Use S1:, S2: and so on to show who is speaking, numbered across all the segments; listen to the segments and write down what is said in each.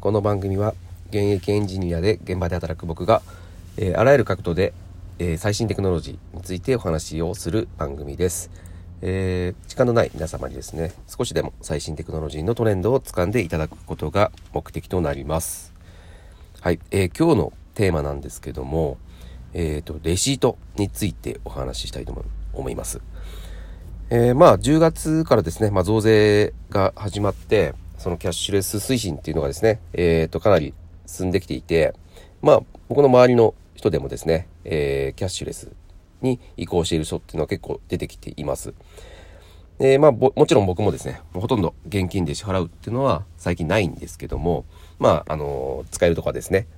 S1: この番組は現役エンジニアで現場で働く僕が、えー、あらゆる角度で、えー、最新テクノロジーについてお話をする番組です、えー、時間のない皆様にですね少しでも最新テクノロジーのトレンドを掴んでいただくことが目的となります。はい、え、今日のテーマなんですけどもえっ、とレシートについてお話ししたいと思います。え、まあ10月からですね、まあ、増税が始まってそのキャッシュレス推進っていうのがですね、えっ、ー、と、かなり進んできていて、まあ、僕の周りの人でもですね、えー、キャッシュレスに移行している人っていうのは結構出てきています。え、まあ、もちろん僕もですね、ほとんど現金で支払うっていうのは最近ないんですけども、まあ、あの使えるとかですね。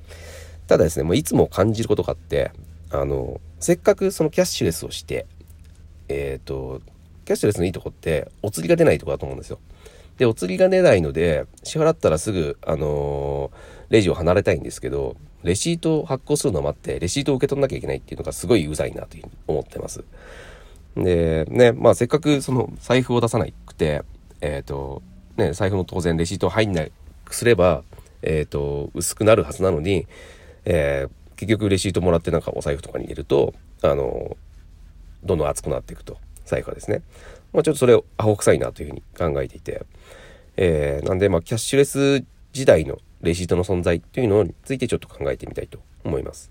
S1: ただですね、もういつも感じることがあって、あのせっかくそのキャッシュレスをして、えっ、と、キャッシュレスのいいとこって、お釣りが出ないとこだと思うんですよ。で、お釣りが出ないので、支払ったらすぐ、あのー、レジを離れたいんですけど、レシートを発行するのを待って、レシートを受け取んなきゃいけないっていうのがすごいうざいなというふうに思ってます。で、ね、まあせっかくその財布を出さなくて、えっ、ー、と、ね、財布の当然レシート入んなくすれば、えっ、ー、と、薄くなるはずなのに、えー、結局レシートもらってなんかお財布とかに入れると、あの、どんどん熱くなっていくと。財布はですね。まあちょっとそれをアホ臭いなというふうに考えていて、えー、なんで、まあ、キャッシュレス時代のレシートの存在というのについてちょっと考えてみたいと思います。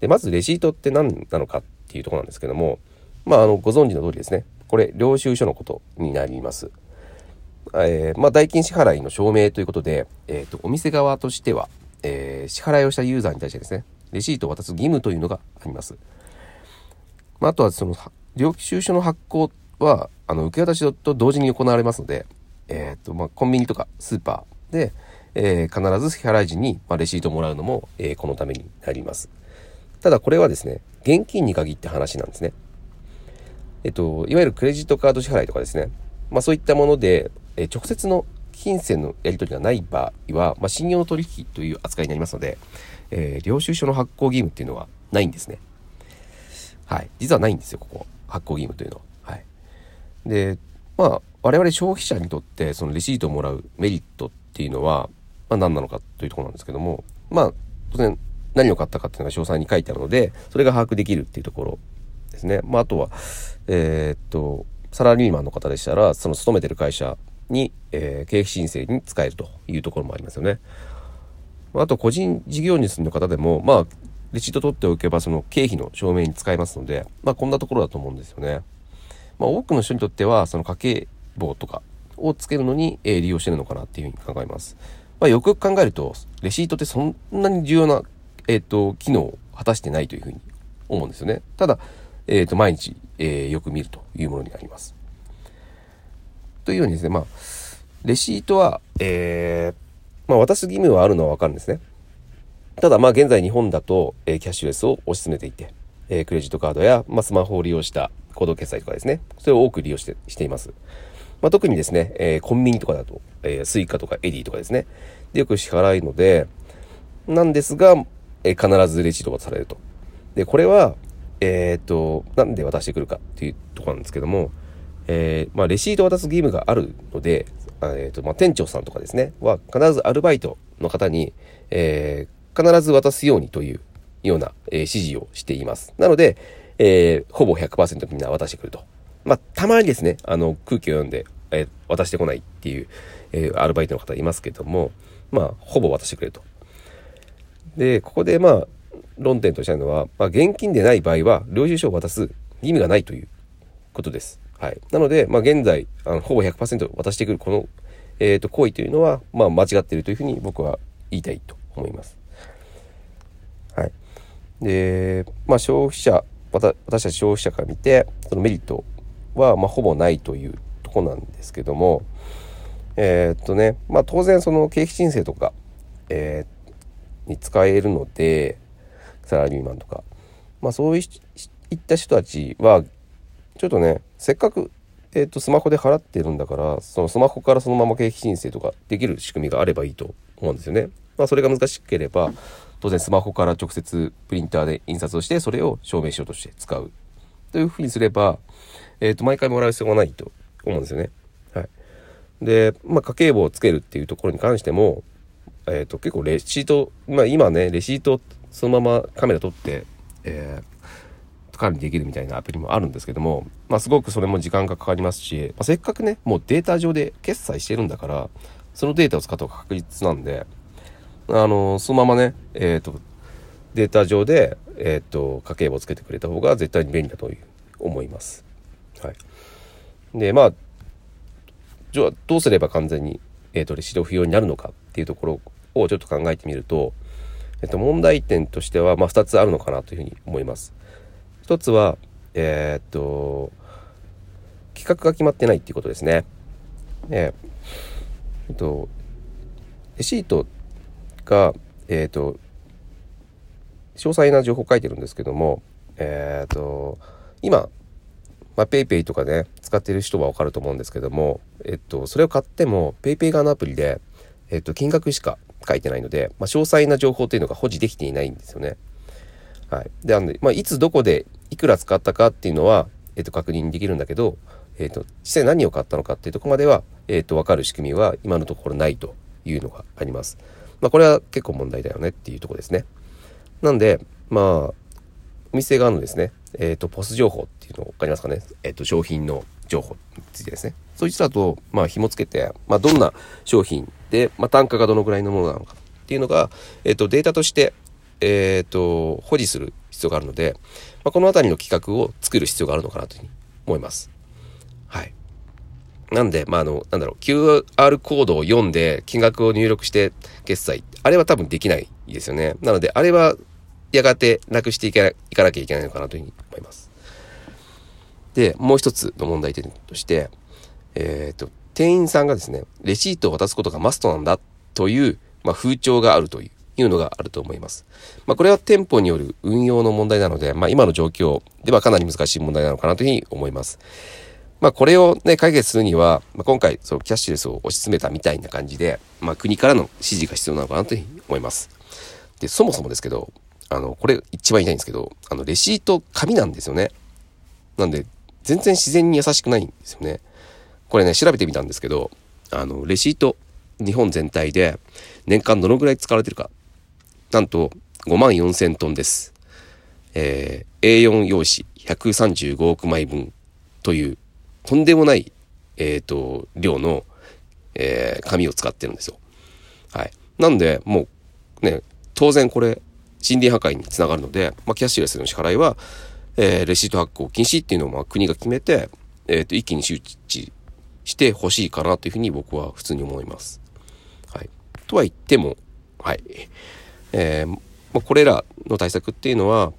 S1: で、まずレシートって何なのかっていうとこなんですけども、まあ、あの、ご存知の通りですね。これ、領収書のことになります。えー、まあ、代金支払いの証明ということで、えっ、ー、と、お店側としては、えー、支払いをしたユーザーに対してですね、レシートを渡す義務というのがあります。まあ、あとは、その、領収書の発行は、あの、受け渡しと同時に行われますので、えっ、ー、と、まあ、コンビニとかスーパーで、えー、必ず支払い時に、まあ、レシートをもらうのも、えー、このためになります。ただこれはですね、現金に限って話なんですね。えっと、いわゆるクレジットカード支払いとかですね、まあそういったもので、えー、直接の金銭のやり取りがない場合は、まあ、信用取引という扱いになりますので、えー、領収書の発行義務っていうのはないんですね。はい。実はないんですよ、ここ。発行義務というのは。で、まあ、我々消費者にとってそのレシートをもらうメリットっていうのは、まあ、何なのかというところなんですけども、まあ、当然何を買ったかっていうのが詳細に書いてあるので、それが把握できるっていうところですね。まあ、あとは、えー、っと、サラリーマンの方でしたら、その勤めてる会社に、えー、経費申請に使えるというところもありますよね。あと、個人事業主の方でも、まあ、レシート取っておけば、その経費の証明に使えますので、まあ、こんなところだと思うんですよね。まあ、多くの人にとっては、その家計簿とかをつけるのに、えー、利用してるのかなっていうふうに考えます。まあ、よくよく考えると、レシートってそんなに重要な、えっ、ー、と、機能を果たしてないというふうに思うんですよね。ただ、えっ、ー、と、毎日、えー、よく見るというものになります。というようにですね、まあ、レシートは、えー、まあ、渡す義務はあるのはわかるんですね。ただ、まあ、現在日本だと、えー、キャッシュレスを推し進めていて、えー、クレジットカードや、まあ、スマホを利用したコード決済とかですね、それを多く利用してしています。まあ、特にですね、えー、コンビニとかだと、えー、 Suica とか Edy とかですね、でよく支払うので、なんですが、えー、必ずレシートがされると。で、これは、えっ、と、なんで渡してくるかっていうとこなんですけども、えまあ、レシート渡す義務があるので、えっ、と、まあ、店長さんとかですね、は必ずアルバイトの方に、え必ず渡すようにというような、え指示をしています。なので、えほぼ100%みんな渡してくると。まあ、たまにですね、あの、空気を読んで、えー、渡してこないっていう、え、アルバイトの方いますけども、まあ、ほぼ渡してくれると。で、ここでまあ、論点としてあるのは、まあ、現金でない場合は、領収書を渡す意味がないということです。はい。なので、まあ、現在、あのほぼ100%渡してくるこの、えっ、と、行為というのは、まあ、間違っているというふうに僕は言いたいと思います。はい。で、まあ、消費者、私たち消費者から見て、そのメリットは、まあ、ほぼないというとこなんですけども、えー、っとね、まあ、当然その経費申請とか、えー、に使えるので、サラリーマンとか、まあ、そういった人たちは、ちょっとね、せっかく、えー、っと、スマホで払ってるんだから、そのスマホからそのまま経費申請とかできる仕組みがあればいいと思うんですよね。まあ、それが難しければ、当然スマホから直接プリンターで印刷をして、それを証明書として使う。というふうにすれば、えっ、ー、と、毎回もらう必要がないと思うんですよね。はい。で、まあ、家計簿をつけるっていうところに関しても、えっ、と、結構レシート、まあ今ね、レシートそのままカメラ撮って、えー、管理できるみたいなアプリもあるんですけども、まあすごくそれも時間がかかりますし、まあ、せっかくね、もうデータ上で決済してるんだから、そのデータを使った方が確実なんで、あの、そのままね、えっ、ー、と、データ上で、えっ、ー、と、家計簿をつけてくれた方が絶対に便利だという思います。はい。で、まあ、じゃあどうすれば完全に、えっ、ー、と、レシート不要になるのかっていうところをちょっと考えてみると、えっと、問題点としては、まあ、2つあるのかなというふうに思います。1つは、え、っと、企画が決まってないっていうことですね。え、っと、レシートが、えー、と、詳細な情報書いてるんですけども、えー、と、今、まあ、PayPay とかね、使ってる人はわかると思うんですけども、えっと、それを買っても PayPay 側のアプリで、えっと、金額しか書いてないので、まあ、詳細な情報というのが保持できていないんですよね。はい。で、あの、まあ、いつどこでいくら使ったかっていうのは、えっ、と、確認できるんだけど、えっ、と、実際何を買ったのかっていうとこまでは、えっ、と、わかる仕組みは今のところないというのがあります。まあ、これは結構問題だよねっていうとこですね。なんで、まあ、お店側のですね、えっ、と、ポス情報っていうのわかりますかね。えっ、と、商品の情報についてですね。そいつらと、まあ、紐付けて、まあ、どんな商品で、まあ、単価がどのぐらいのものなのかっていうのが、えっ、と、データとして、えっ、と、保持する必要があるので、まあ、このあたりの企画を作る必要があるのかなというふうに思います。はい。なんで、まあ、あの、なんだろう、QR コードを読んで金額を入力して決済、あれは多分できないですよね。なので、あれはやがてなくしていかなきゃいけないのかなというふうに思います。で、もう一つの問題点として、えっ、ー、と、店員さんがですね、レシートを渡すことがマストなんだという、まあ、風潮があるというのがあると思います。まあ、これは店舗による運用の問題なので、まあ、今の状況ではかなり難しい問題なのかなというふうに思います。まあ、これをね、解決するには、まあ、今回、そのキャッシュレスを推し進めたみたいな感じで、まあ、国からの指示が必要なのかなというふうに思います。で、そもそもですけど、あの、これ一番言いたいんですけど、あの、レシート紙なんですよね。なんで、全然自然に優しくないんですよね。これね、調べてみたんですけど、あの、レシート、日本全体で年間どのぐらい使われてるか。なんと、5万4千トンです。えー、A4 用紙135億枚分という、とんでもない、えっ、ー、と、量の、えー、紙を使ってるんですよ。はい。なんで、もう、ね、当然これ、森林破壊につながるので、まあ、キャッシュレスの支払いは、えー、レシート発行禁止っていうのをまあ国が決めて、えっ、ー、と、一気に周知してほしいかなというふうに僕は普通に思います。はい。とは言っても、はい。えー、まあ、これらの対策っていうのは、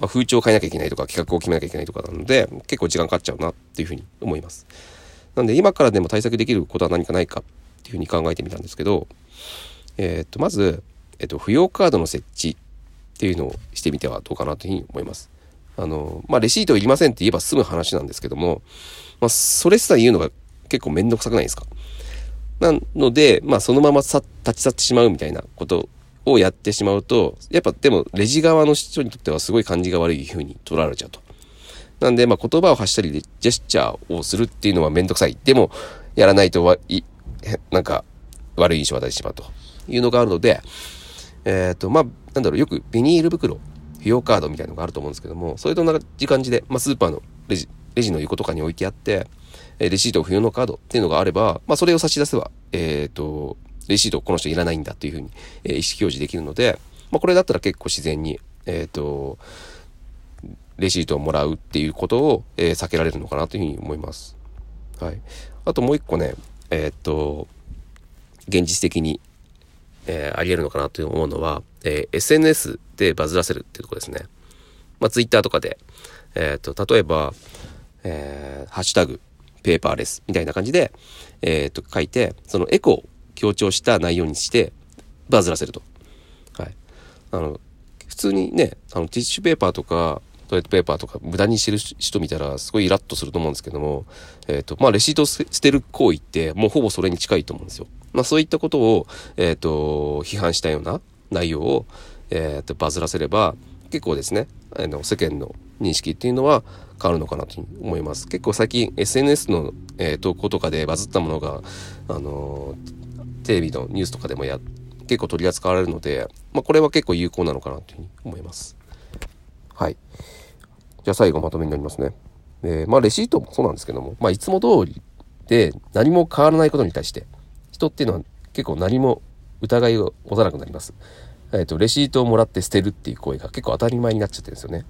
S1: まあ、風潮を変えなきゃいけないとか、企画を決めなきゃいけないとかなので、結構時間かかっちゃうなっていうふうに思います。なんで、今からでも対策できることは何かないかっていうふうに考えてみたんですけど、えっ、と、まず、えっ、と、不要カードの設置っていうのをしてみてはどうかなというふうに思います。あの、まあ、レシートいりませんって言えば済む話なんですけども、まあ、それさえ言うのが結構めんどくさくないですか？なので、まあそのまま立ち去ってしまうみたいなことをやってしまうと、やっぱでもレジ側の人にとってはすごい感じが悪い風に取られちゃうと。なんで、まあ言葉を発したりジェスチャーをするっていうのはめんどくさい。でも、やらないとわい、なんか悪い印象を与えてしまうというのがあるので、えっ、ー、と、まあ、なんだろう、よくビニール袋、費用カードみたいなのがあると思うんですけども、それと同じ感じで、まあスーパーのレジ、レジの横とかに置いてあって、レシート不要のカードっていうのがあれば、まあ、それを差し出せば、えっ、ー、と、レシートこの人いらないんだっていうふうに、えー、意思表示できるので、まあ、これだったら結構自然に、えっ、ー、と、レシートをもらうっていうことを、えー、避けられるのかなというふうに思います。はい。あともう一個ね、えっ、と、現実的に、えあり得るのかなと思うのは、え SNS でバズらせるっていうとこですね。まあ、Twitter とかで、えっ、と、例えば、えハッシュタグ、ペーパーレスみたいな感じで、えっ、と、書いて、そのエコを強調した内容にして、バズらせると。はい。あの、普通にね、あの、ティッシュペーパーとか、トイレットペーパーとか無駄にしてる人見たらすごいイラッとすると思うんですけども、えっ、ー、と、まあ、レシートを捨てる行為ってもうほぼそれに近いと思うんですよ。まあ、そういったことを、えっ、ー、と、批判したような内容を、えっ、ー、と、バズらせれば、結構ですね、あの、世間の認識っていうのは変わるのかなと思います。結構最近 SNS の、え、投稿とかでバズったものが、あの、テレビのニュースとかでもや、結構取り扱われるので、まあ、これは結構有効なのかなというふうに思います。はい。じゃあ最後まとめになりますね。えー、まあレシートもそうなんですけども、まあいつも通りで何も変わらないことに対して、人っていうのは結構何も疑いを持たなくなります。えっ、ー、と、レシートをもらって捨てるっていう行為が結構当たり前になっちゃってるんですよね。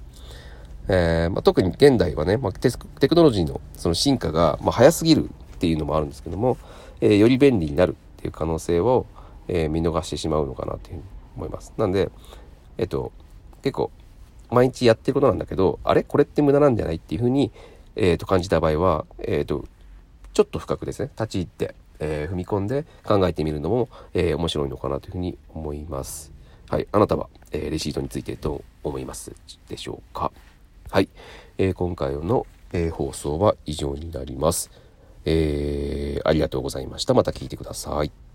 S1: えー、まあ、特に現代はね、まあ、テクノロジーのその進化が、まあ、早すぎるっていうのもあるんですけども、えー、より便利になるっていう可能性を、えー、見逃してしまうのかなというふうに思います。なんで、えっと、結構、毎日やってることなんだけど、あれ？これって無駄なんじゃないっていうふうに、えー、と感じた場合は、えっ、と、ちょっと深くですね、立ち入って、え踏み込んで考えてみるのも、え面白いのかなというふうに思います。はい。あなたは、えレシートについてどう思いますでしょうか？はい。え今回の、え放送は以上になります。えー、ありがとうございました。また聞いてください。